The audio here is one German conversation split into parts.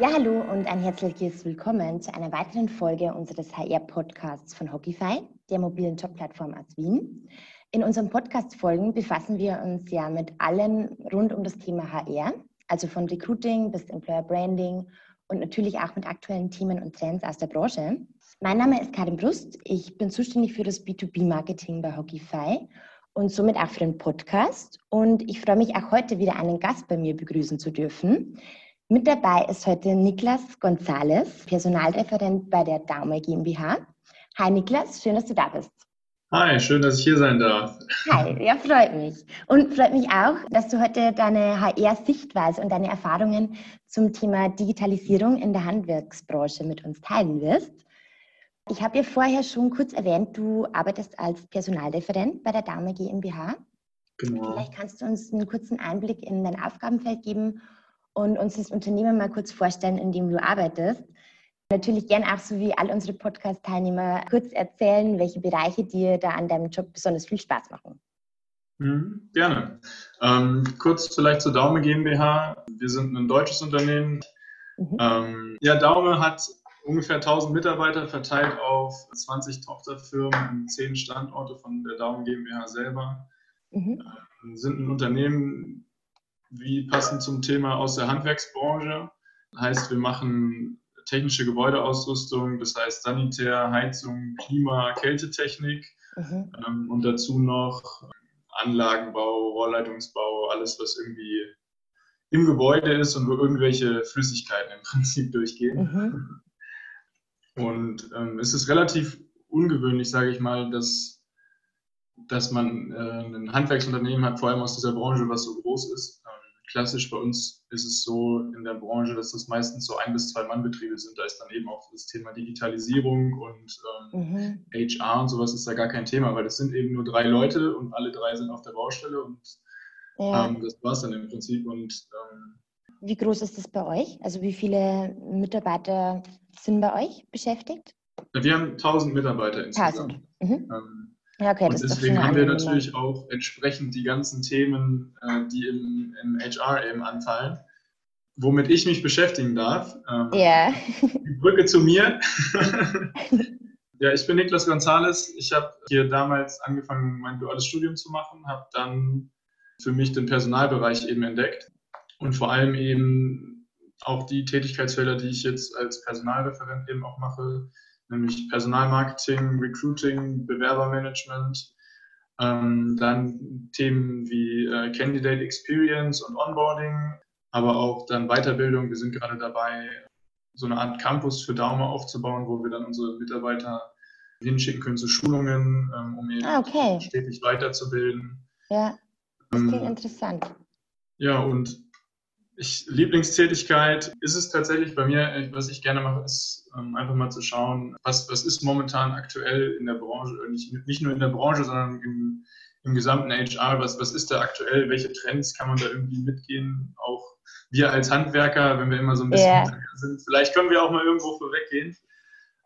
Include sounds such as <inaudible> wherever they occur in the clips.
Ja, hallo und ein herzliches Willkommen zu einer weiteren Folge unseres HR-Podcasts von Hockeyfy, der mobilen Jobplattform aus Wien. In unseren Podcast-Folgen befassen wir uns ja mit allen rund um das Thema HR, also von Recruiting bis Employer Branding und natürlich auch mit aktuellen Themen und Trends aus der Branche. Mein Name ist Karin Brust. Ich bin zuständig für das B2B-Marketing bei Hockeyfy und somit auch für den Podcast. Und ich freue mich auch heute wieder einen Gast bei mir begrüßen zu dürfen. Mit dabei ist heute Niklas González, Personalreferent bei der Daumer GmbH. Hi Niklas, schön, dass du da bist. Hi, schön, dass ich hier sein darf. Hi, ja, freut mich. Und freut mich auch, dass du heute deine HR-Sichtweise und deine Erfahrungen zum Thema Digitalisierung in der Handwerksbranche mit uns teilen wirst. Ich habe ja vorher schon kurz erwähnt, du arbeitest als Personalreferent bei der Dame GmbH. Genau. Vielleicht kannst du uns einen kurzen Einblick in dein Aufgabenfeld geben und uns das Unternehmen mal kurz vorstellen, in dem du arbeitest. Natürlich gerne auch so wie all unsere Podcast-Teilnehmer kurz erzählen, welche Bereiche dir da an deinem Job besonders viel Spaß machen. Mhm, gerne. Ähm, kurz vielleicht zur Daume GmbH. Wir sind ein deutsches Unternehmen. Mhm. Ähm, ja, Daume hat ungefähr 1000 Mitarbeiter verteilt auf 20 Tochterfirmen und 10 Standorte von der Daumen GmbH selber. Mhm. Ähm, sind ein Unternehmen, wie passend zum Thema aus der Handwerksbranche. Heißt, wir machen technische Gebäudeausrüstung, das heißt Sanitär, Heizung, Klima, Kältetechnik mhm. ähm, und dazu noch Anlagenbau, Rohrleitungsbau, alles, was irgendwie im Gebäude ist und wo irgendwelche Flüssigkeiten im <laughs> Prinzip durchgehen. Mhm. Und ähm, es ist relativ ungewöhnlich, sage ich mal, dass, dass man äh, ein Handwerksunternehmen hat, vor allem aus dieser Branche, was so groß ist. Ähm, klassisch bei uns ist es so in der Branche, dass das meistens so ein bis zwei Mann-Betriebe sind. Da ist dann eben auch das Thema Digitalisierung und ähm, mhm. HR und sowas ist da gar kein Thema, weil es sind eben nur drei Leute und alle drei sind auf der Baustelle und ja. Ähm, das war es dann im Prinzip. Und ähm, wie groß ist das bei euch? Also wie viele Mitarbeiter sind bei euch beschäftigt? Wir haben 1000 Mitarbeiter insgesamt. 1000. Mhm. Ja, okay, und deswegen haben wir natürlich auch entsprechend die ganzen Themen, äh, die im, im, HR eben anfallen, womit ich mich beschäftigen darf. Ähm, ja. Die Brücke zu mir. <laughs> ja, ich bin Niklas González. Ich habe hier damals angefangen, mein duales Studium zu machen, habe dann für mich den Personalbereich eben entdeckt und vor allem eben auch die Tätigkeitsfelder, die ich jetzt als Personalreferent eben auch mache, nämlich Personalmarketing, Recruiting, Bewerbermanagement, ähm, dann Themen wie äh, Candidate Experience und Onboarding, aber auch dann Weiterbildung. Wir sind gerade dabei, so eine Art Campus für Daumen aufzubauen, wo wir dann unsere Mitarbeiter hinschicken können zu Schulungen, ähm, um ihn ah, okay. stetig weiterzubilden. Ja, das klingt ähm, interessant. Ja, und ich, Lieblingstätigkeit ist es tatsächlich bei mir, was ich gerne mache, ist ähm, einfach mal zu schauen, was, was ist momentan aktuell in der Branche, nicht, nicht nur in der Branche, sondern im, im gesamten HR, was, was ist da aktuell, welche Trends kann man da irgendwie mitgehen, auch wir als Handwerker, wenn wir immer so ein bisschen yeah. sind, vielleicht können wir auch mal irgendwo vorweggehen.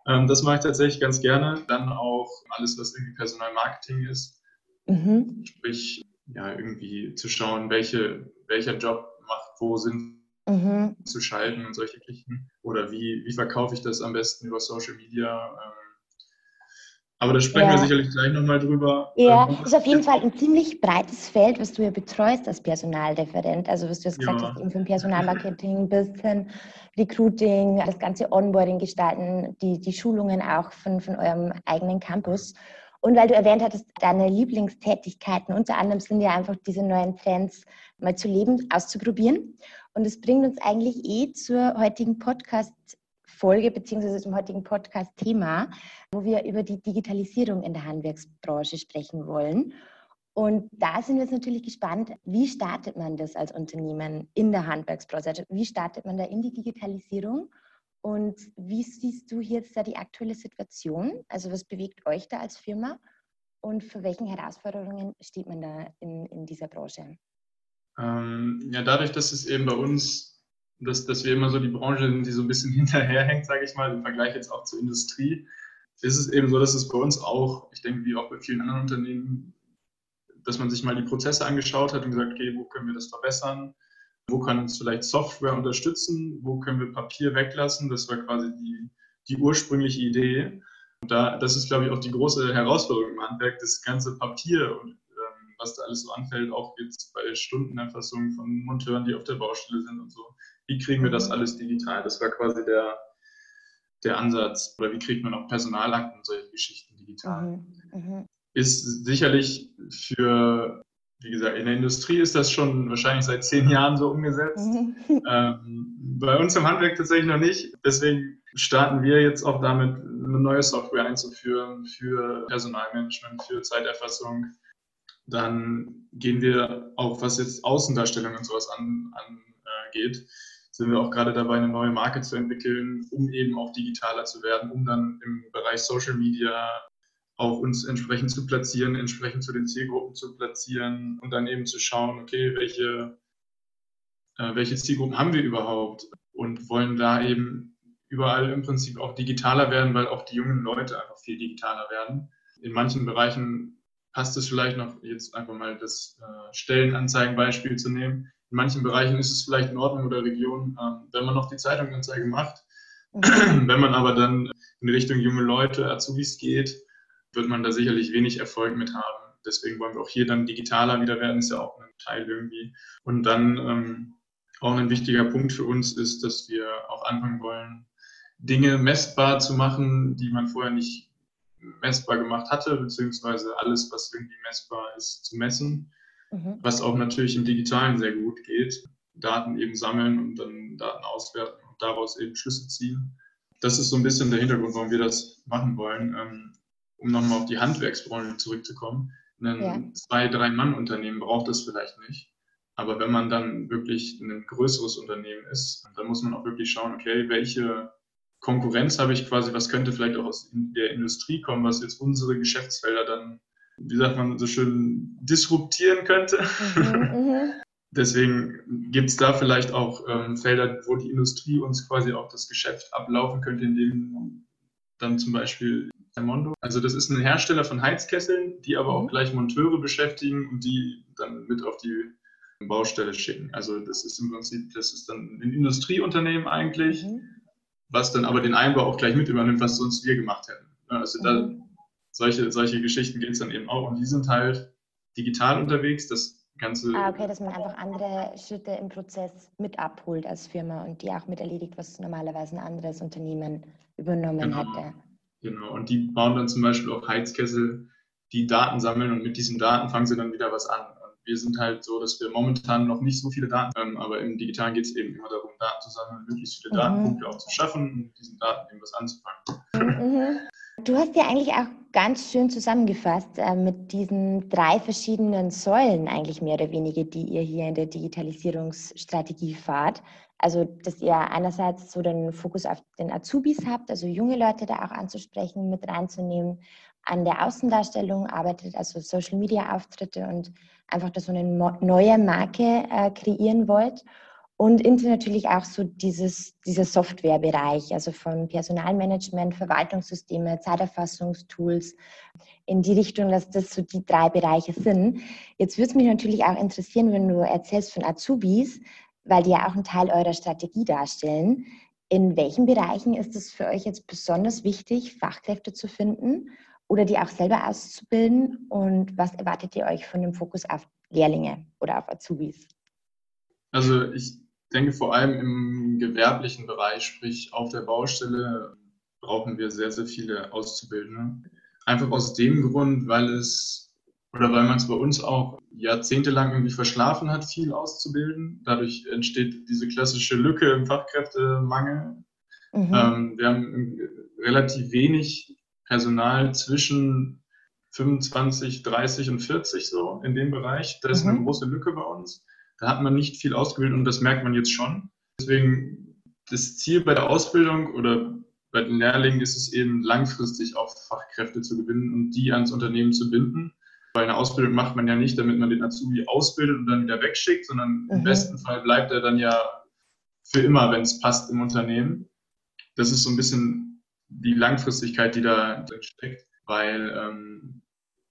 Ähm, das mache ich tatsächlich ganz gerne. Dann auch alles, was irgendwie Personalmarketing ist. Mhm. Sprich, ja, irgendwie zu schauen, welche, welcher Job wo Sinn mhm. zu schalten und solche Geschichten. Oder wie, wie verkaufe ich das am besten über Social Media? Ähm, aber da sprechen ja. wir sicherlich gleich nochmal drüber. Ja, ähm, ist auf jeden Fall ein ziemlich breites Feld, was du ja betreust als Personalreferent. Also was du jetzt gesagt ja. hast, eben vom Personalmarketing bis hin Recruiting, das ganze Onboarding gestalten, die, die Schulungen auch von, von eurem eigenen Campus. Und weil du erwähnt hattest, deine Lieblingstätigkeiten unter anderem sind ja einfach diese neuen Trends mal zu leben, auszuprobieren. Und es bringt uns eigentlich eh zur heutigen Podcast-Folge beziehungsweise zum heutigen Podcast-Thema, wo wir über die Digitalisierung in der Handwerksbranche sprechen wollen. Und da sind wir jetzt natürlich gespannt, wie startet man das als Unternehmen in der Handwerksbranche? Also wie startet man da in die Digitalisierung? Und wie siehst du jetzt da die aktuelle Situation? Also was bewegt euch da als Firma? Und für welchen Herausforderungen steht man da in, in dieser Branche? Ähm, ja, dadurch, dass es eben bei uns, dass, dass wir immer so die Branche sind, die so ein bisschen <laughs> hinterherhängt, sage ich mal, im Vergleich jetzt auch zur Industrie, ist es eben so, dass es bei uns auch, ich denke, wie auch bei vielen anderen Unternehmen, dass man sich mal die Prozesse angeschaut hat und gesagt, okay, wo können wir das verbessern? Wo kann uns vielleicht Software unterstützen, wo können wir Papier weglassen. Das war quasi die, die ursprüngliche Idee. Und da, das ist, glaube ich, auch die große Herausforderung im Handwerk, das ganze Papier und ähm, was da alles so anfällt, auch jetzt bei Stundenerfassungen von Monteuren, die auf der Baustelle sind und so. Wie kriegen wir das mhm. alles digital? Das war quasi der, der Ansatz. Oder wie kriegt man auch Personalakten und solche Geschichten digital? Mhm. Mhm. Ist sicherlich für wie gesagt, in der Industrie ist das schon wahrscheinlich seit zehn Jahren so umgesetzt. Mhm. <laughs> Ähm, bei uns im Handwerk tatsächlich noch nicht. Deswegen starten wir jetzt auch damit, eine neue Software einzuführen für Personalmanagement, für Zeiterfassung. Dann gehen wir auch, was jetzt Außendarstellung und sowas angeht, an, äh, sind wir auch gerade dabei, eine neue Marke zu entwickeln, um eben auch digitaler zu werden, um dann im Bereich Social Media auch uns entsprechend zu platzieren, entsprechend zu den Zielgruppen zu platzieren und dann eben zu schauen, okay, welche, äh, welche Zielgruppen haben wir überhaupt und wollen da eben überall im Prinzip auch digitaler werden, weil auch die jungen Leute einfach viel digitaler werden. In manchen Bereichen passt es vielleicht noch, jetzt einfach mal das äh, Stellenanzeigenbeispiel zu nehmen. In manchen Bereichen ist es vielleicht in Ordnung oder Region, äh, wenn man noch die Zeitungsanzeige macht. Mhm. Wenn man aber dann in Richtung junge Leute, Azubis geht, wird man da sicherlich wenig Erfolg mit haben. Deswegen wollen wir auch hier dann digitaler wieder werden, ist ja auch ein Teil irgendwie. Und dann ähm, auch ein wichtiger Punkt für uns ist, dass wir auch anfangen wollen, Dinge messbar zu machen, die man vorher nicht messbar gemacht hatte, beziehungsweise alles, was irgendwie messbar ist, zu messen. Mhm. Was auch natürlich im Digitalen sehr gut geht. Daten eben sammeln und dann Daten auswerten und daraus eben Schlüsse ziehen. Das ist so ein bisschen der Hintergrund, warum wir das machen wollen. Um nochmal auf die Handwerksbranche zurückzukommen, ein ja. zwei, drei Mann-Unternehmen braucht es vielleicht nicht. Aber wenn man dann wirklich ein größeres Unternehmen ist, dann muss man auch wirklich schauen, okay, welche Konkurrenz habe ich quasi, was könnte vielleicht auch aus der Industrie kommen, was jetzt unsere Geschäftsfelder dann, wie sagt man so schön, disruptieren könnte. Mhm, mhm. <laughs> Deswegen gibt es da vielleicht auch ähm, Felder, wo die Industrie uns quasi auch das Geschäft ablaufen könnte, indem dann zum Beispiel Mondo. Also das ist ein Hersteller von Heizkesseln, die aber auch mhm. gleich Monteure beschäftigen und die dann mit auf die Baustelle schicken. Also das ist im Prinzip, das ist dann ein Industrieunternehmen eigentlich, mhm. was dann aber den Einbau auch gleich mit übernimmt, was sonst wir gemacht hätten. Also mhm. da, solche, solche Geschichten geht es dann eben auch und die sind halt digital unterwegs. Das Ganze. Ah, okay, dass man einfach andere Schritte im Prozess mit abholt als Firma und die auch mit erledigt, was normalerweise ein anderes Unternehmen übernommen genau. hätte. Genau, und die bauen dann zum Beispiel auch Heizkessel, die Daten sammeln und mit diesen Daten fangen sie dann wieder was an. Und wir sind halt so, dass wir momentan noch nicht so viele Daten haben, aber im Digitalen geht es eben immer darum, Daten zu sammeln, möglichst viele mhm. Datenpunkte auch zu schaffen und mit diesen Daten eben was anzufangen. Mhm. Du hast ja eigentlich auch ganz schön zusammengefasst äh, mit diesen drei verschiedenen Säulen eigentlich mehr oder weniger, die ihr hier in der Digitalisierungsstrategie fahrt. Also, dass ihr einerseits so den Fokus auf den Azubis habt, also junge Leute da auch anzusprechen, mit reinzunehmen, an der Außendarstellung arbeitet, also Social Media Auftritte und einfach da so eine neue Marke äh, kreieren wollt. Und Intel natürlich auch so dieses, dieser Softwarebereich, also von Personalmanagement, Verwaltungssysteme, Zeiterfassungstools, in die Richtung, dass das so die drei Bereiche sind. Jetzt würde es mich natürlich auch interessieren, wenn du erzählst von Azubis, weil die ja auch einen Teil eurer Strategie darstellen. In welchen Bereichen ist es für euch jetzt besonders wichtig, Fachkräfte zu finden oder die auch selber auszubilden? Und was erwartet ihr euch von dem Fokus auf Lehrlinge oder auf Azubis? Also ich denke vor allem im gewerblichen Bereich, sprich auf der Baustelle, brauchen wir sehr, sehr viele Auszubildende. Einfach aus dem Grund, weil es oder weil man es bei uns auch jahrzehntelang irgendwie verschlafen hat, viel auszubilden. Dadurch entsteht diese klassische Lücke im Fachkräftemangel. Mhm. Ähm, wir haben relativ wenig Personal zwischen 25, 30 und 40 so in dem Bereich. Da ist mhm. eine große Lücke bei uns. Da hat man nicht viel ausgebildet und das merkt man jetzt schon. Deswegen das Ziel bei der Ausbildung oder bei den Lehrlingen ist es eben langfristig auch Fachkräfte zu gewinnen und die ans Unternehmen zu binden. Weil eine Ausbildung macht man ja nicht, damit man den Azubi ausbildet und dann wieder wegschickt, sondern mhm. im besten Fall bleibt er dann ja für immer, wenn es passt im Unternehmen. Das ist so ein bisschen die Langfristigkeit, die da drin steckt, weil ähm,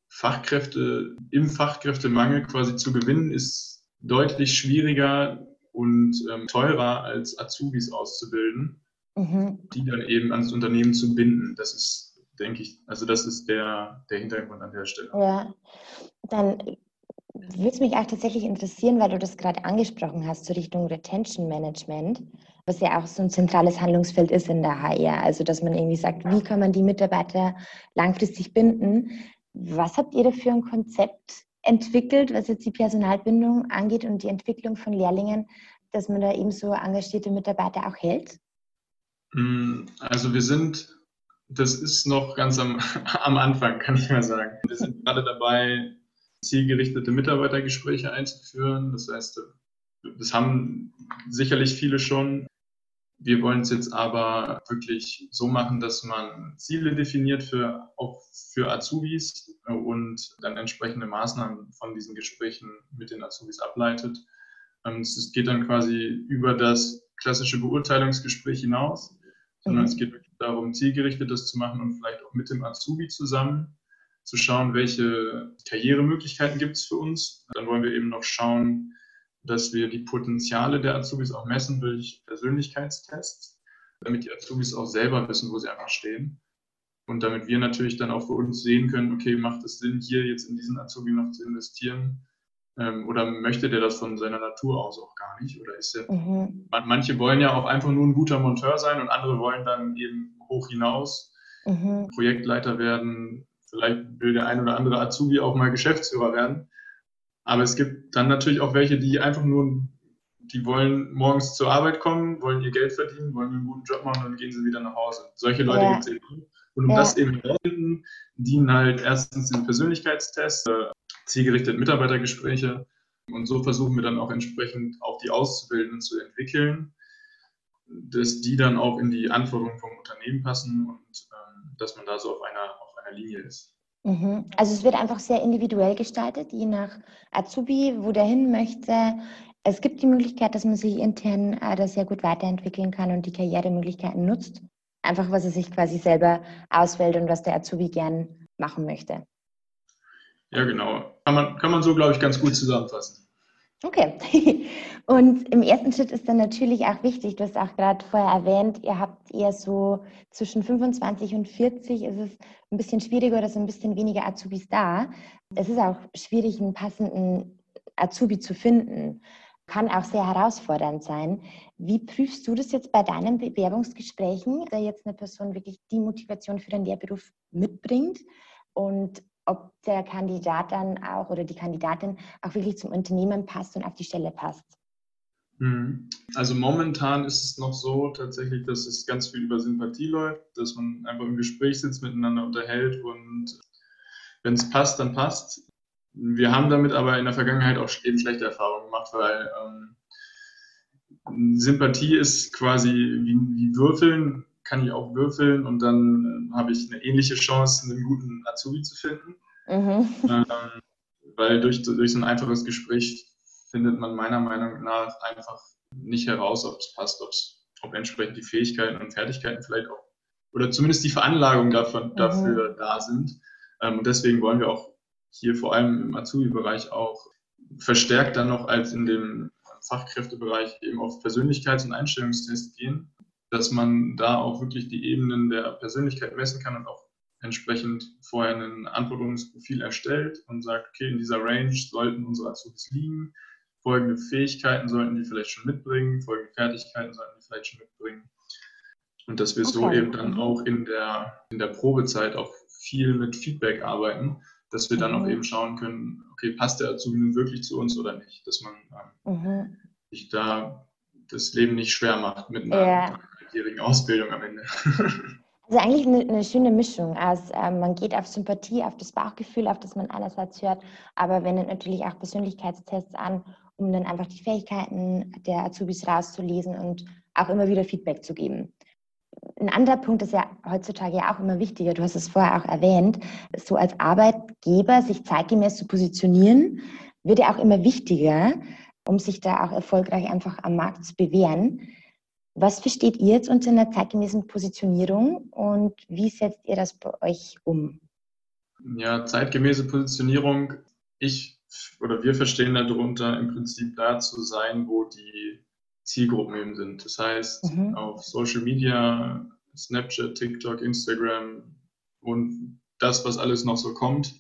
Fachkräfte im Fachkräftemangel quasi zu gewinnen ist deutlich schwieriger und ähm, teurer als Azubis auszubilden, mhm. die dann eben ans Unternehmen zu binden. Das ist, denke ich, also das ist der, der Hintergrund an der Stelle. Ja, dann würde es mich auch tatsächlich interessieren, weil du das gerade angesprochen hast, so Richtung Retention Management, was ja auch so ein zentrales Handlungsfeld ist in der HR. Also, dass man irgendwie sagt, wie kann man die Mitarbeiter langfristig binden? Was habt ihr da für ein Konzept entwickelt, was jetzt die Personalbindung angeht und die Entwicklung von Lehrlingen, dass man da eben so engagierte Mitarbeiter auch hält? Mm, also wir sind, das ist noch ganz am, <laughs> am Anfang, kann ich mal sagen. Wir sind gerade dabei, zielgerichtete Mitarbeitergespräche einzuführen. Das heißt, das haben sicherlich viele schon. Wir wollen es jetzt aber wirklich so machen, dass man Ziele definiert für, auch für Azubis und dann entsprechende Maßnahmen von diesen Gesprächen mit den Azubis ableitet. Ähm, es geht dann quasi über das klassische Beurteilungsgespräch hinaus, sondern mhm. es geht wirklich darum, zielgerichtetes zu machen und vielleicht auch mit dem Azubi zusammen zu schauen, welche Karrieremöglichkeiten gibt es für uns. Dann wollen wir eben noch schauen, dass wir die Potenziale der Azubis auch messen durch Persönlichkeitstests, damit die Azubis auch selber wissen, wo sie einfach stehen. Und damit wir natürlich dann auch für uns sehen können, okay, macht es Sinn, hier jetzt in diesen Azubi noch zu investieren? Ähm, oder möchte der das von seiner Natur aus auch gar nicht? Oder ist er, mhm. manche wollen ja auch einfach nur ein guter Monteur sein und andere wollen dann eben hoch hinaus mhm. Projektleiter werden, Vielleicht will der ein oder andere Azubi auch mal Geschäftsführer werden. Aber es gibt dann natürlich auch welche, die einfach nur, die wollen morgens zur Arbeit kommen, wollen ihr Geld verdienen, wollen einen guten Job machen und dann gehen sie wieder nach Hause. Solche Leute ja. gibt es eben. Und um ja. das eben herauszufinden, dienen halt erstens den Persönlichkeitstests, äh, zielgerichtete Mitarbeitergespräche. Und so versuchen wir dann auch entsprechend auch die Auszubildenden zu entwickeln, dass die dann auch in die Anforderungen vom Unternehmen passen und ähm, dass man da so auf einer einer Linie ist. Mhm. Also es wird einfach sehr individuell gestaltet, je nach Azubi, wo der hin möchte. Es gibt die Möglichkeit, dass man sich intern äh, da sehr gut weiterentwickeln kann und die Karrieremöglichkeiten nutzt. Einfach, was er sich quasi selber auswählt und was der Azubi gern machen möchte. Ja, genau. Kann man, kann man so, glaube ich, ganz gut zusammenfassen. Okay. <laughs> Und im ersten Schritt ist dann natürlich auch wichtig, du hast auch gerade vorher erwähnt, ihr habt eher so zwischen 25 und 40 ist es ein bisschen schwieriger oder so ein bisschen weniger Azubis da. Es ist auch schwierig, einen passenden Azubi zu finden. Kann auch sehr herausfordernd sein. Wie prüfst du das jetzt bei deinen Bewerbungsgesprächen, da jetzt eine Person wirklich die Motivation für den Lehrberuf mitbringt? Und ob der Kandidat dann auch oder die Kandidatin auch wirklich zum Unternehmen passt und auf die Stelle passt. Mhm. Also momentan ist es noch so tatsächlich, dass es ganz viel über Sympathie läuft, dass man einfach im Gespräch sitzt, miteinander unterhält und wenn es passt, dann passt. Wir haben damit aber in der Vergangenheit auch eben schlechte Erfahrungen gemacht, weil ähm, Sympathie ist quasi wie, wie Würfeln kann ich auch würfeln und dann äh, habe ich eine ähnliche Chance, einen guten Azubi zu finden. Mhm. Ähm, weil durch, durch so ein einfaches Gespräch findet man meiner Meinung nach einfach nicht heraus, ob es passt, ob entsprechend die Fähigkeiten und Fertigkeiten vielleicht auch oder zumindest die Veranlagung davon, mhm. dafür da sind. Ähm, und deswegen wollen wir auch hier vor allem im Azubi-Bereich auch verstärkt dann noch als in dem Fachkräftebereich eben auf Persönlichkeits- und Einstellungstests gehen dass man da auch wirklich die Ebenen der Persönlichkeit messen kann und auch entsprechend vorher ein Anforderungsprofil erstellt und sagt, okay, in dieser Range sollten unsere Azubis liegen, folgende Fähigkeiten sollten die vielleicht schon mitbringen, folgende Fertigkeiten sollten die vielleicht schon mitbringen. Und dass wir okay. so eben dann auch in der, in der Probezeit auch viel mit Feedback arbeiten, dass wir dann mhm. auch eben schauen können, okay, passt der Azubi nun wirklich zu uns oder nicht, dass man ähm, mhm. sich da das Leben nicht schwer macht mit einer ja jährigen Ausbildung am Ende. <laughs> Also eigentlich eine, eine schöne Mischung aus, äh, man geht auf Sympathie, auf das Bauchgefühl, auf das man einerseits hört, aber wendet natürlich auch Persönlichkeitstests an, um dann einfach die Fähigkeiten der Azubis rauszulesen und auch immer wieder Feedback zu geben. Ein anderer Punkt ist ja heutzutage ja auch immer wichtiger, du hast es vorher auch erwähnt, so als Arbeitgeber sich zeitgemäß zu positionieren, wird ja auch immer wichtiger, um sich da auch erfolgreich einfach am Markt zu bewähren. Was versteht ihr jetzt unter einer zeitgemäßen Positionierung und wie setzt ihr das bei euch um? Ja, zeitgemäße Positionierung. Ich oder wir verstehen darunter im Prinzip da zu sein, wo die Zielgruppen eben sind. Das heißt, mhm. auf Social Media, Snapchat, TikTok, Instagram und das, was alles noch so kommt,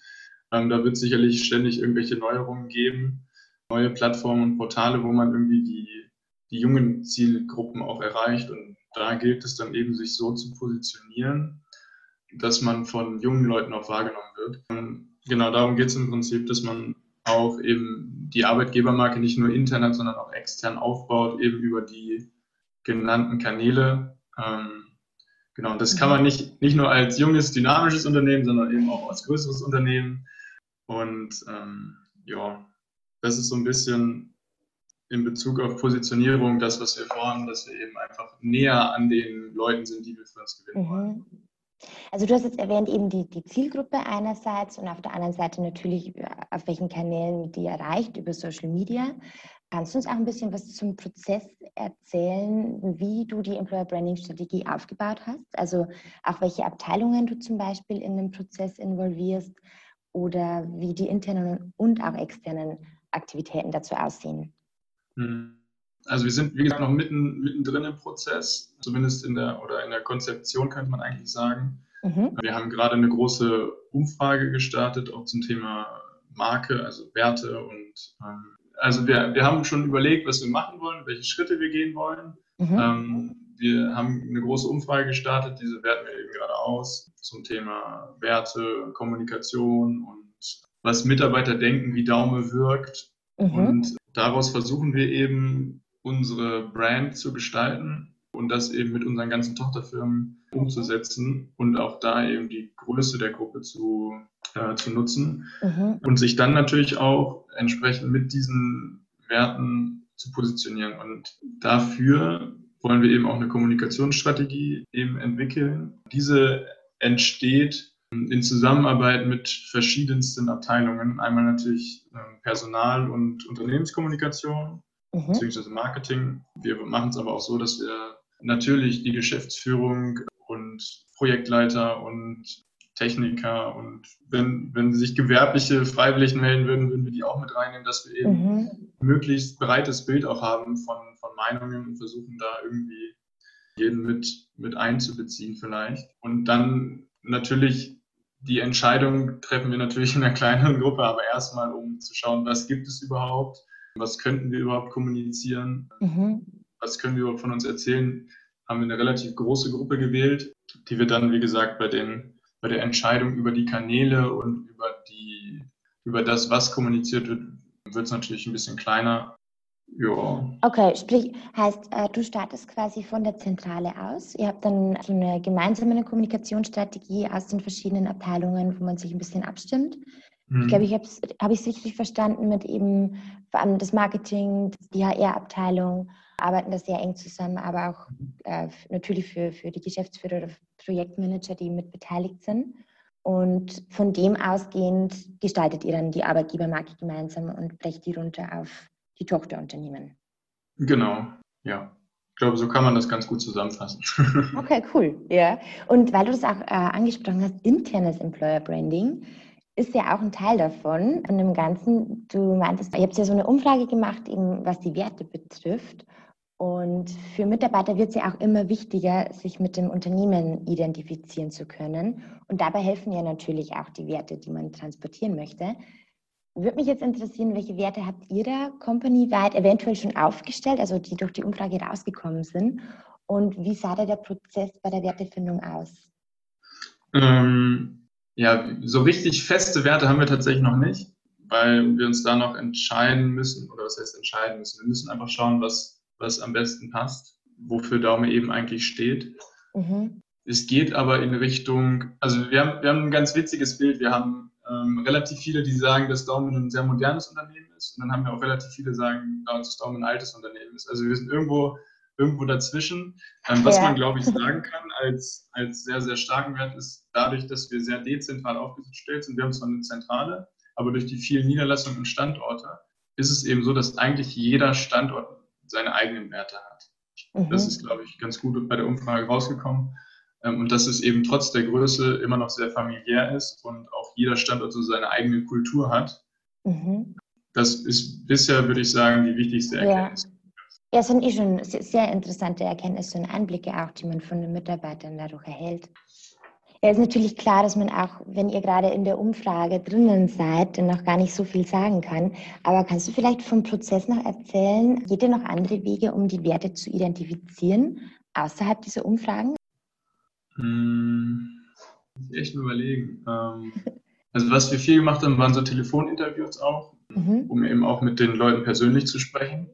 ähm, da wird sicherlich ständig irgendwelche Neuerungen geben, neue Plattformen und Portale, wo man irgendwie die, die jungen Zielgruppen auch erreicht. Und da gilt es dann eben, sich so zu positionieren, dass man von jungen Leuten auch wahrgenommen wird. Und genau darum geht es im Prinzip, dass man auch eben die Arbeitgebermarke nicht nur intern sondern auch extern aufbaut, eben über die genannten Kanäle. Ähm, genau, und das kann man nicht, nicht nur als junges, dynamisches Unternehmen, sondern eben auch als größeres Unternehmen. Und ähm, ja, das ist so ein bisschen in Bezug auf Positionierung das, was wir vorhaben, dass wir eben einfach näher an den Leuten sind, die wir für uns gewinnen wollen. Mhm. Also du hast jetzt erwähnt eben die, die Zielgruppe einerseits und auf der anderen Seite natürlich, äh, auf welchen Kanälen die erreicht, über Social Media. Kannst du uns auch ein bisschen was zum Prozess erzählen, wie du die Employer Branding Strategie aufgebaut hast? Also auch welche Abteilungen du zum Beispiel in den Prozess involvierst oder wie die internen und auch externen Aktivitäten dazu aussehen? Also wir sind, wie gesagt, noch mitten, mittendrin im Prozess, zumindest in der oder in der Konzeption könnte man eigentlich sagen. Mhm. Wir haben gerade eine große Umfrage gestartet, auch zum Thema Marke, also Werte und ähm, also wir, wir haben schon überlegt, was wir machen wollen, welche Schritte wir gehen wollen. Mhm. Ähm, wir haben eine große Umfrage gestartet, diese werten wir eben gerade aus zum Thema Werte, Kommunikation und was Mitarbeiter denken, wie Daume wirkt. Mhm. Und daraus versuchen wir eben unsere Brand zu gestalten und das eben mit unseren ganzen Tochterfirmen umzusetzen und auch da eben die Größe der Gruppe zu, äh, zu nutzen mhm. und sich dann natürlich auch entsprechend mit diesen Werten zu positionieren. Und dafür wollen wir eben auch eine Kommunikationsstrategie eben entwickeln. Diese entsteht in Zusammenarbeit mit verschiedensten Abteilungen. Einmal natürlich ähm, Personal- und Unternehmenskommunikation, mhm. beziehungsweise Marketing. Wir machen es aber auch so, dass wir natürlich die Geschäftsführung und Projektleiter und Techniker und wenn, wenn sich gewerbliche Freiwillig melden würden, würden wir die auch mit reinnehmen, dass wir eben mhm. möglichst breites Bild auch haben von, von Meinungen und versuchen da irgendwie jeden mit, mit einzubeziehen vielleicht. Und dann natürlich die Entscheidung treffen wir natürlich in einer kleineren Gruppe, aber erstmal, um zu schauen, was gibt es überhaupt, was könnten wir überhaupt kommunizieren, mhm. was können wir überhaupt von uns erzählen, haben wir eine relativ große Gruppe gewählt, die wir dann, wie gesagt, bei, den, bei der Entscheidung über die Kanäle und über, die, über das, was kommuniziert wird, wird es natürlich ein bisschen kleiner. Ja. Okay, sprich, heißt, äh, du startest quasi von der Zentrale aus. Ihr habt dann so eine gemeinsame Kommunikationsstrategie aus den verschiedenen Abteilungen, wo man sich ein bisschen abstimmt. Ich glaube, ich habe es hab richtig verstanden mit eben vor allem das Marketing, die HR-Abteilung, arbeiten da sehr eng zusammen, aber auch äh, natürlich für, für die Geschäftsführer oder Projektmanager, die mit beteiligt sind. Und von dem ausgehend gestaltet ihr dann die Arbeitgebermarke gemeinsam und brecht die runter auf die Tochterunternehmen. Genau, ja. Ich glaube, so kann man das ganz gut zusammenfassen. <laughs> okay, cool. Ja. Und weil du das auch äh, angesprochen hast, internes Employer Branding ist ja auch ein Teil davon, von dem Ganzen. Du meintest, ihr habt ja so eine Umfrage gemacht, eben was die Werte betrifft. Und für Mitarbeiter wird es ja auch immer wichtiger, sich mit dem Unternehmen identifizieren zu können. Und dabei helfen ja natürlich auch die Werte, die man transportieren möchte. Würde mich jetzt interessieren, welche Werte habt ihr da company-weit eventuell schon aufgestellt, also die durch die Umfrage rausgekommen sind? Und wie sah da der Prozess bei der Wertefindung aus? Ähm, ja, so richtig feste Werte haben wir tatsächlich noch nicht, weil wir uns da noch entscheiden müssen, oder was heißt entscheiden müssen? Wir müssen einfach schauen, was was am besten passt, wofür Daume eben eigentlich steht. Mhm. Es geht aber in Richtung, also wir haben, wir haben ein ganz witziges Bild. Wir haben ähm, relativ viele, die sagen, dass Daumen ein sehr modernes Unternehmen ist. Und dann haben wir auch relativ viele, die sagen, dass Daumen ein altes Unternehmen ist. Also wir sind irgendwo, irgendwo dazwischen. Ähm, was ja. man, glaube ich, <laughs> sagen kann als, als sehr, sehr starken Wert ist, dadurch, dass wir sehr dezentral aufgestellt sind. Wir haben zwar eine Zentrale, aber durch die vielen Niederlassungen und Standorte ist es eben so, dass eigentlich jeder Standort seine eigenen Werte hat. Mhm. Das ist, glaube ich, ganz gut bei der Umfrage rausgekommen. Ähm, und dass es eben trotz der Größe immer noch sehr familiär ist und auch jeder Standort so seine eigene Kultur hat. Mhm. Das ist bisher, würde ich sagen, die wichtigste Erkenntnis. Ja. Ja, sind eh schon sehr interessante Erkenntnisse und Einblicke auch, die man von den Mitarbeitern dadurch erhält. Ja, ist natürlich klar, dass man auch, wenn ihr gerade in der Umfrage drinnen seid, noch gar nicht so viel sagen kann. Aber kannst du vielleicht vom Prozess noch erzählen? Geht ihr noch andere Wege, um die Werte zu identifizieren, außerhalb dieser Umfragen? Hm, echt überlegen. Ähm, also was wir viel gemacht haben, waren so Telefoninterviews auch, mhm. um eben auch mit den Leuten persönlich zu sprechen.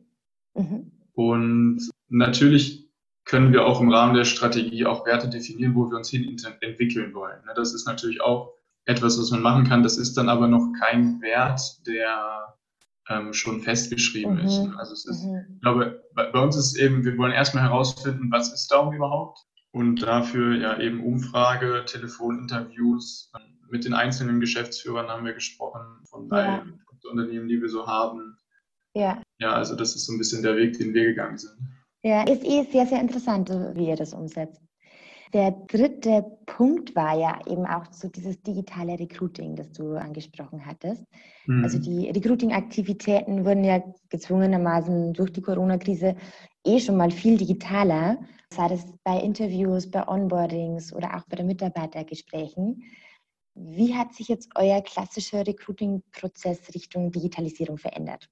Mhm. Und natürlich können wir auch im Rahmen der Strategie auch Werte definieren, wo wir uns hin entwickeln wollen. Ne, das ist natürlich auch etwas, was man machen kann. Das ist dann aber noch kein Wert, der ähm, schon festgeschrieben mhm. ist. Also es ist, mhm. ich glaube, bei, bei, uns ist eben, wir wollen erstmal herausfinden, was ist Daumen überhaupt? Und dafür ja eben Umfrage, Telefoninterviews. Mit den einzelnen Geschäftsführern haben wir gesprochen, von ja. allen Unternehmen, die wir so haben. Ja. Ja, also das ist so ein bisschen der Weg, den wir gegangen sind. Ja, ist eh sehr, sehr interessant, wie ihr das umsetzt. Der dritte Punkt war ja eben auch so dieses digitale Recruiting, das du angesprochen hattest. Mhm. Also die Recruiting-Aktivitäten wurden ja gezwungenermaßen durch die Corona-Krise eh schon mal viel digitaler, sei das bei Interviews, bei Onboardings oder auch bei den Mitarbeitergesprächen. Wie hat sich jetzt euer klassischer Recruiting-Prozess Richtung Digitalisierung verändert?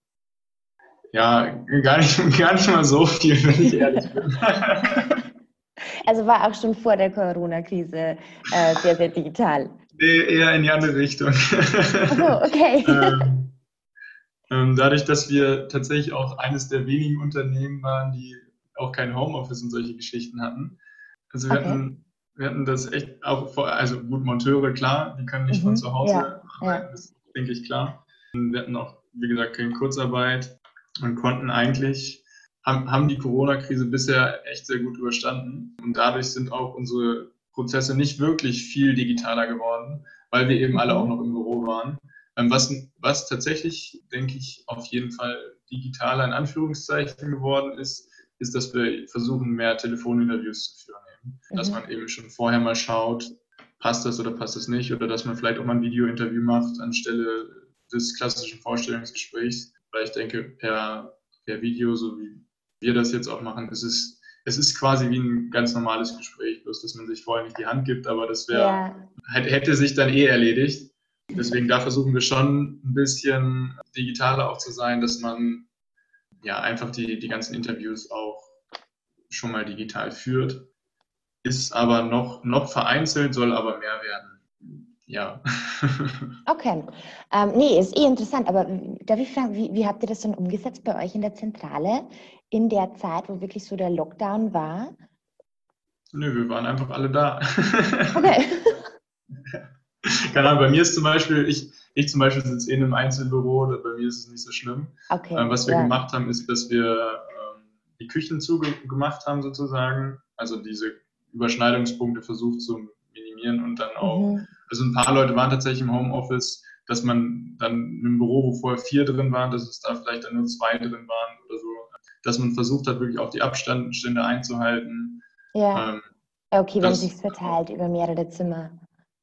Ja, gar nicht, <laughs> gar nicht mal so viel, wenn ich ehrlich bin. <laughs> Also war auch schon vor der Corona-Krise äh, sehr, sehr digital. Nee, eher in die andere Richtung. Oh, okay. <laughs> ähm, dadurch, dass wir tatsächlich auch eines der wenigen Unternehmen waren, die auch kein Homeoffice und solche Geschichten hatten. Also wir, okay. hatten, wir hatten das echt auch vor, also gut, Monteure, klar, die können nicht mhm. von zu Hause ja. arbeiten, das ist, denke ich, klar. Wir hatten auch, wie gesagt, keine Kurzarbeit und konnten eigentlich, haben, haben die Corona-Krise bisher echt sehr gut überstanden. Und dadurch sind auch unsere Prozesse nicht wirklich viel digitaler geworden, weil wir eben alle auch noch im Büro waren. Ähm, was, was tatsächlich, denke ich, auf jeden Fall digitaler in Anführungszeichen geworden ist, ist, dass wir versuchen, mehr Telefoninterviews zu führen. Mhm. Dass man eben schon vorher mal schaut, passt das oder passt das nicht, oder dass man vielleicht auch mal ein Videointerview macht anstelle des klassischen Vorstellungsgesprächs weil ich denke, per, per Video, so wie wir das jetzt auch machen, ist es, es ist quasi wie ein ganz normales Gespräch, bloß dass man sich vorher nicht die Hand gibt, aber das wäre, ja. hätte sich dann eh erledigt. Deswegen da versuchen wir schon ein bisschen digitaler auch zu sein, dass man ja einfach die, die ganzen Interviews auch schon mal digital führt. Ist aber noch, noch vereinzelt, soll aber mehr werden ja. <laughs> okay. Ähm, nee, ist eh interessant, aber darf ich fragen, wie, wie habt ihr das dann umgesetzt bei euch in der Zentrale in der Zeit, wo wirklich so der Lockdown war? Nö, wir waren einfach alle da. Okay. <laughs> <laughs> Keine Ahnung, bei mir ist zum Beispiel, ich, ich zum Beispiel sitze in einem Einzelbüro, bei mir ist es nicht so schlimm. Okay, ähm, was wir ja. gemacht haben, ist, dass wir ähm, die Küchen zugemacht haben sozusagen, also diese Überschneidungspunkte versucht zu minimieren und dann auch mhm also ein paar Leute waren tatsächlich im Homeoffice, dass man dann im Büro, wo vorher vier drin waren, dass es da vielleicht dann nur zwei drin waren oder so, dass man versucht hat, wirklich auch die Abstände einzuhalten. Ja. Ähm, okay, wenn es sich verteilt über mehrere Zimmer.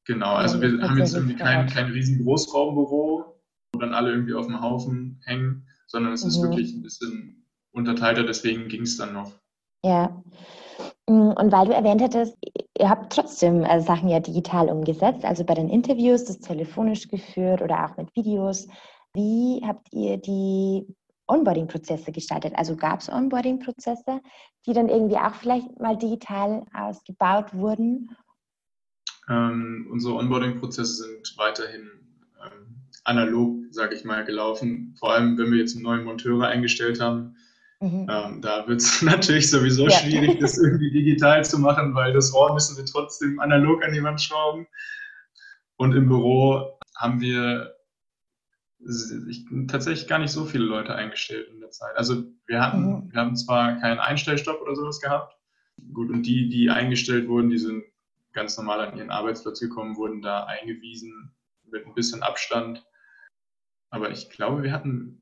Genau, also wir haben jetzt irgendwie kein, kein riesen Großraumbüro, wo dann alle irgendwie auf dem Haufen hängen, sondern es mhm. ist wirklich ein bisschen unterteilter, deswegen ging es dann noch. Ja. Mm, und weil du erwähnt hattest, ihr habt trotzdem äh, Sachen ja digital umgesetzt, also bei den Interviews, das telefonisch geführt oder auch mit Videos. Wie habt ihr die Onboarding-Prozesse gestaltet? Also gab es Onboarding-Prozesse, die dann irgendwie auch vielleicht mal digital ausgebaut wurden? Ähm, unsere Onboarding-Prozesse sind weiterhin ähm, analog, sage ich mal, gelaufen. Vor allem, wenn wir jetzt einen neuen Monteur eingestellt haben, Mhm. Ähm, da wird es <laughs> natürlich sowieso ja. schwierig, das irgendwie digital zu machen, weil das Rohr müssen wir trotzdem analog an die Wand schrauben. Und im Büro haben wir ich, tatsächlich gar nicht so viele Leute eingestellt in der Zeit. Also wir hatten, mhm. wir haben zwar keinen Einstellstopp oder sowas gehabt. Gut, und die, die eingestellt wurden, die sind ganz normal an ihren Arbeitsplatz gekommen, wurden da eingewiesen mit ein bisschen Abstand. Aber ich glaube, wir hatten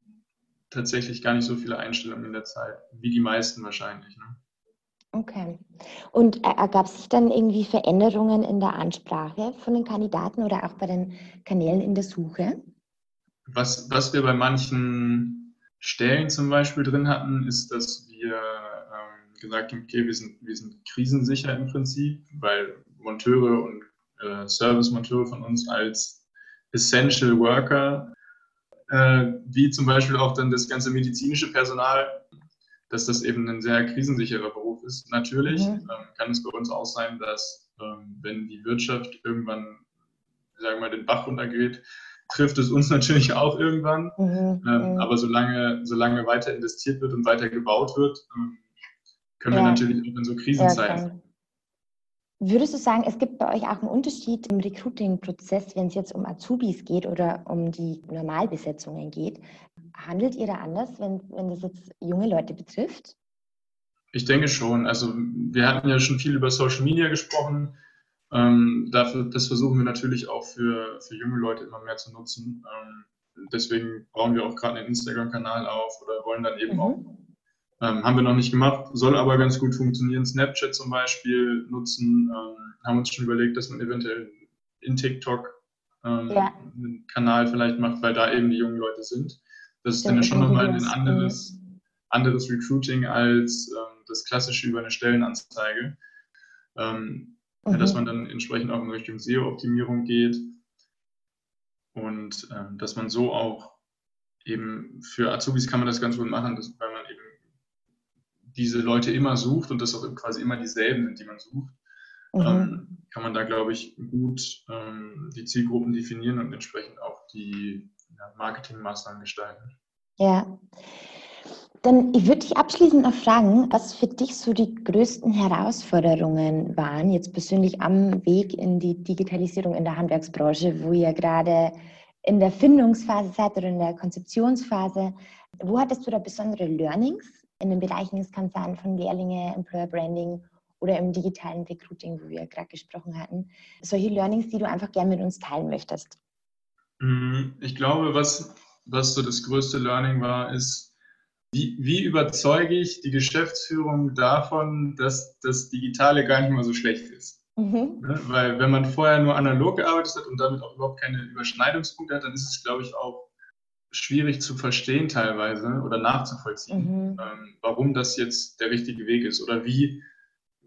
tatsächlich gar nicht so viele Einstellungen in der Zeit, wie die meisten wahrscheinlich. Ne? Okay. Und ergab sich dann irgendwie Veränderungen in der Ansprache von den Kandidaten oder auch bei den Kanälen in der Suche? was, was wir bei manchen Stellen zum Beispiel drin hatten, ist, dass wir ähm, gesagt haben, okay, wir sind, wir sind krisensicher im Prinzip, weil Monteure und äh, Service-Monteure von uns als Essential Worker, äh, wie zum Beispiel auch dann das ganze medizinische Personal, dass das eben ein sehr krisensicherer Beruf ist. Natürlich mhm. ähm, kann es bei uns auch sein, dass ähm, wenn die Wirtschaft irgendwann, sagen wir mal, den Bach runtergeht, trifft es uns <laughs> natürlich auch irgendwann. Mhm. Ähm, mhm. aber solange, solange weiter investiert wird und weiter gebaut wird, ähm, können ja. wir natürlich auch in so Krisenzeiten Würdest du sagen, es gibt bei euch auch einen Unterschied im Recruiting-Prozess, wenn es jetzt um Azubis geht oder um die Normalbesetzungen geht? Handelt ihr da anders, wenn, wenn das jetzt junge Leute betrifft? Ich denke schon. Also wir hatten ja schon viel über Social Media gesprochen. Ähm, dafür, das versuchen wir natürlich auch für, für junge Leute immer mehr zu nutzen. Ähm, deswegen bauen wir auch gerade einen Instagram-Kanal auf oder wollen dann eben mhm. auch ähm, haben wir noch nicht gemacht, soll aber ganz gut funktionieren. Snapchat zum Beispiel nutzen, ähm, haben uns schon überlegt, dass man eventuell in TikTok ähm, ja. einen Kanal vielleicht macht, weil da eben die jungen Leute sind. Das ist dann ja schon nochmal ein anderes, anderes Recruiting als ähm, das klassische über eine Stellenanzeige. Ähm, mhm. ja, dass man dann entsprechend auch in Richtung SEO-Optimierung geht und ähm, dass man so auch eben für Azubis kann man das ganz gut machen, dass, weil diese Leute immer sucht und das auch quasi immer dieselben sind, die man sucht, mhm. ähm, kann man da, glaube ich, gut ähm, die Zielgruppen definieren und entsprechend auch die ja, Marketingmaßnahmen gestalten. Ja. Dann ich würde dich abschließend noch fragen, was für dich so die größten Herausforderungen waren, jetzt persönlich am Weg in die Digitalisierung in der Handwerksbranche, wo ihr gerade in der Findungsphase seid oder in der Konzeptionsphase. Wo hattest du da besondere Learnings? In den Bereichen, es kann sein von Lehrlinge, Employer Branding oder im digitalen Recruiting, wo wir gerade gesprochen hatten. Solche Learnings, die du einfach gerne mit uns teilen möchtest. Mhm. Ich glaube, was, was so das größte Learning war, ist, wie, wie überzeuge ich die Geschäftsführung davon, dass das Digitale gar nicht mal so schlecht ist? Mhm. Ne? Weil wenn man vorher nur analog gearbeitet hat und damit auch überhaupt keine Überschneidungspunkte hat, dann ist es, glaube ich, auch schwierig zu verstehen teilweise oder nachzuvollziehen, mhm. ähm, warum das jetzt der richtige Weg ist oder wie,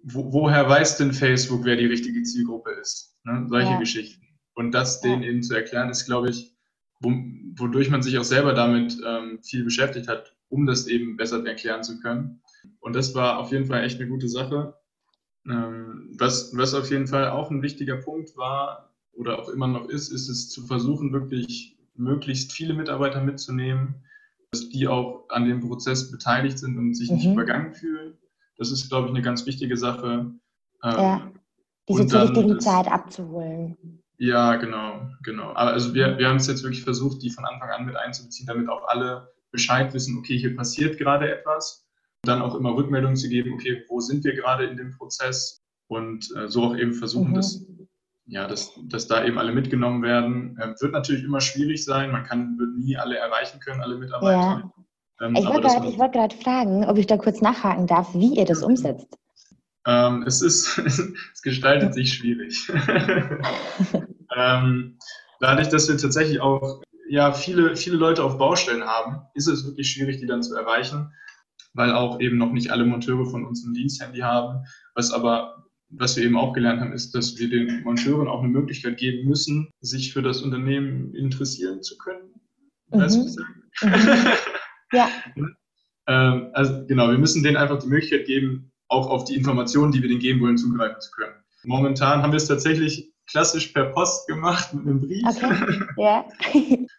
wo, woher weiß denn Facebook, wer die richtige Zielgruppe ist? Ne? Solche ja. Geschichten. Und das ja. denen eben zu erklären, ist, glaube ich, wo, wodurch man sich auch selber damit ähm, viel beschäftigt hat, um das eben besser erklären zu können. Und das war auf jeden Fall echt eine gute Sache. Ähm, was, was auf jeden Fall auch ein wichtiger Punkt war oder auch immer noch ist, ist es zu versuchen, wirklich möglichst viele Mitarbeiter mitzunehmen, dass die auch an dem Prozess beteiligt sind und sich mhm. nicht übergangen fühlen. Das ist, glaube ich, eine ganz wichtige Sache. Ja, ähm, diese zur richtigen Zeit abzuholen. Ja, genau, genau. Aber also wir, wir haben es jetzt wirklich versucht, die von Anfang an mit einzubeziehen, damit auch alle Bescheid wissen, okay, hier passiert gerade etwas. Dann auch immer Rückmeldungen zu geben, okay, wo sind wir gerade in dem Prozess? Und äh, so auch eben versuchen, mhm. das ja, dass, dass da eben alle mitgenommen werden. Ähm, wird natürlich immer schwierig sein. Man kann, wird nie alle erreichen können, alle Mitarbeiter. Ja. Ähm, ich wollte gerade wollt fragen, ob ich da kurz nachhaken darf, wie ihr das umsetzt. Ähm, es ist, <laughs> es gestaltet sich schwierig. <laughs> ähm, dadurch, dass wir tatsächlich auch ja, viele, viele Leute auf Baustellen haben, ist es wirklich schwierig, die dann zu erreichen, weil auch eben noch nicht alle Monteure von uns ein Diensthandy haben, was aber was wir eben auch gelernt haben, ist, dass wir den Monteuren auch eine Möglichkeit geben müssen, sich für das Unternehmen interessieren zu können. Mhm. Weißt du, mhm. <laughs> ja. ähm, also genau, wir müssen denen einfach die Möglichkeit geben, auch auf die Informationen, die wir denen geben wollen, zugreifen zu können. Momentan haben wir es tatsächlich klassisch per Post gemacht mit einem Brief, okay. <laughs> yeah.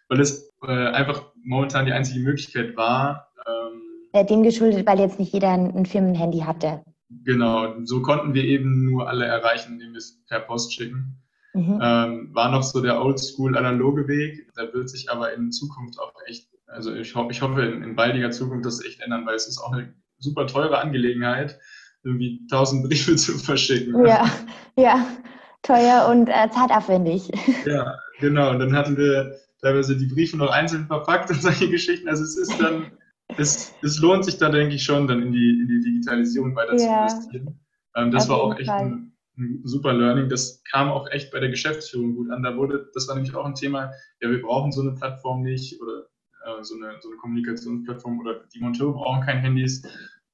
weil es äh, einfach momentan die einzige Möglichkeit war. Ähm, ja, dem geschuldet, weil jetzt nicht jeder ein Firmenhandy hatte. Genau, so konnten wir eben nur alle erreichen, indem wir es per Post schicken. Mhm. Ähm, war noch so der oldschool analoge Weg. Da wird sich aber in Zukunft auch echt, also ich, ho ich hoffe in, in baldiger Zukunft das echt ändern, weil es ist auch eine super teure Angelegenheit, irgendwie tausend Briefe <laughs> zu verschicken. Ja, ja, teuer und äh, zeitaufwendig. Ja, genau. Und dann hatten wir teilweise die Briefe noch einzeln verpackt und solche Geschichten. Also es ist dann <laughs> es, es lohnt sich da, denke ich, schon, dann in die, in die Digitalisierung weiter ja, zu investieren. Ähm, das war auch echt ein, ein super Learning. Das kam auch echt bei der Geschäftsführung gut an. Da wurde, das war nämlich auch ein Thema, ja, wir brauchen so eine Plattform nicht oder äh, so, eine, so eine Kommunikationsplattform oder die Monteure brauchen keine Handys.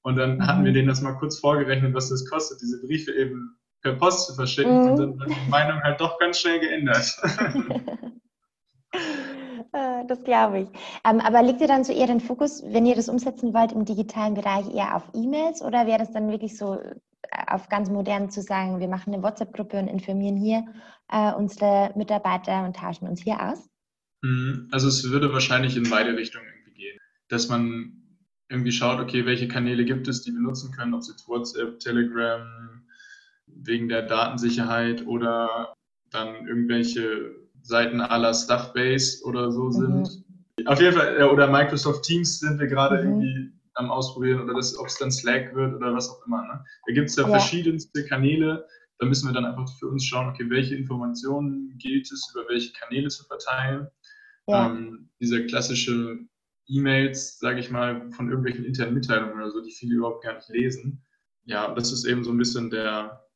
Und dann mhm. hatten wir denen das mal kurz vorgerechnet, was das kostet, diese Briefe eben per Post zu verschicken. Mhm. Und dann hat die Meinung halt doch ganz schnell geändert. <laughs> <laughs> Äh, das glaube ich. Ähm, aber legt ihr dann so eher den Fokus, wenn ihr das umsetzen wollt im digitalen Bereich, eher auf E-Mails oder wäre das dann wirklich so äh, auf ganz modern zu sagen, wir machen eine WhatsApp-Gruppe und informieren hier äh, unsere Mitarbeiter und tauschen uns hier aus? Mhm. Also es würde wahrscheinlich in beide Richtungen irgendwie gehen. Dass man irgendwie schaut, okay, welche Kanäle gibt es, die wir nutzen können, ob es jetzt WhatsApp, Telegram, wegen der Datensicherheit oder dann irgendwelche Seiten aller Stuffbase oder so sind. Mhm. Auf jeden Fall, oder Microsoft Teams sind wir gerade mhm. irgendwie am Ausprobieren oder ob es dann Slack wird oder was auch immer. Ne? Da gibt es ja, ja, verschiedenste Kanäle. Da müssen wir dann einfach für uns schauen, okay, welche Informationen gilt es, über welche Kanäle zu verteilen. Ja. Ähm, diese klassische E-Mails, sage ich mal, von irgendwelchen internen Mitteilungen oder so, die viele überhaupt gar nicht lesen. Ja, das ist eben so ein bisschen der,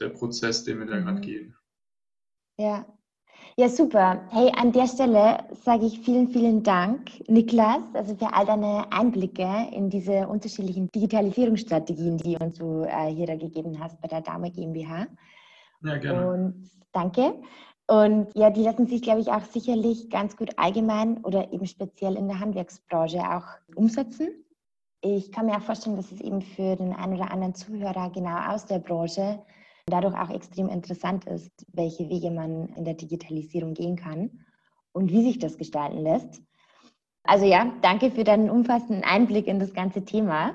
der Prozess, den wir da gerade mhm. gehen. Ja, ja, super. Hey, an der Stelle sage ich vielen, vielen Dank, Niklas, also für all deine Einblicke in diese unterschiedlichen Digitalisierungsstrategien, die uns du äh, hier da gegeben hast bei der Dame GmbH. Ja, gerne. Und danke. Und ja, die lassen sich, glaube ich, auch sicherlich ganz gut allgemein oder eben speziell in der Handwerksbranche auch umsetzen. Ich kann mir auch vorstellen, dass es eben für den einen oder anderen Zuhörer genau aus der Branche dadurch auch extrem interessant ist, welche Wege man in der Digitalisierung gehen kann und wie sich das gestalten lässt. Also ja, danke für deinen umfassenden Einblick in das ganze Thema.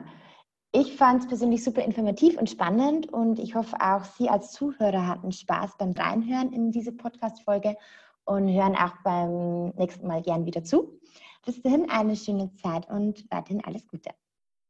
Ich fand es persönlich super informativ und spannend und ich hoffe auch Sie als Zuhörer hatten Spaß beim Reinhören in diese Podcast-Folge und hören auch beim nächsten Mal gern wieder zu. Bis dahin eine schöne Zeit und weiterhin alles Gute.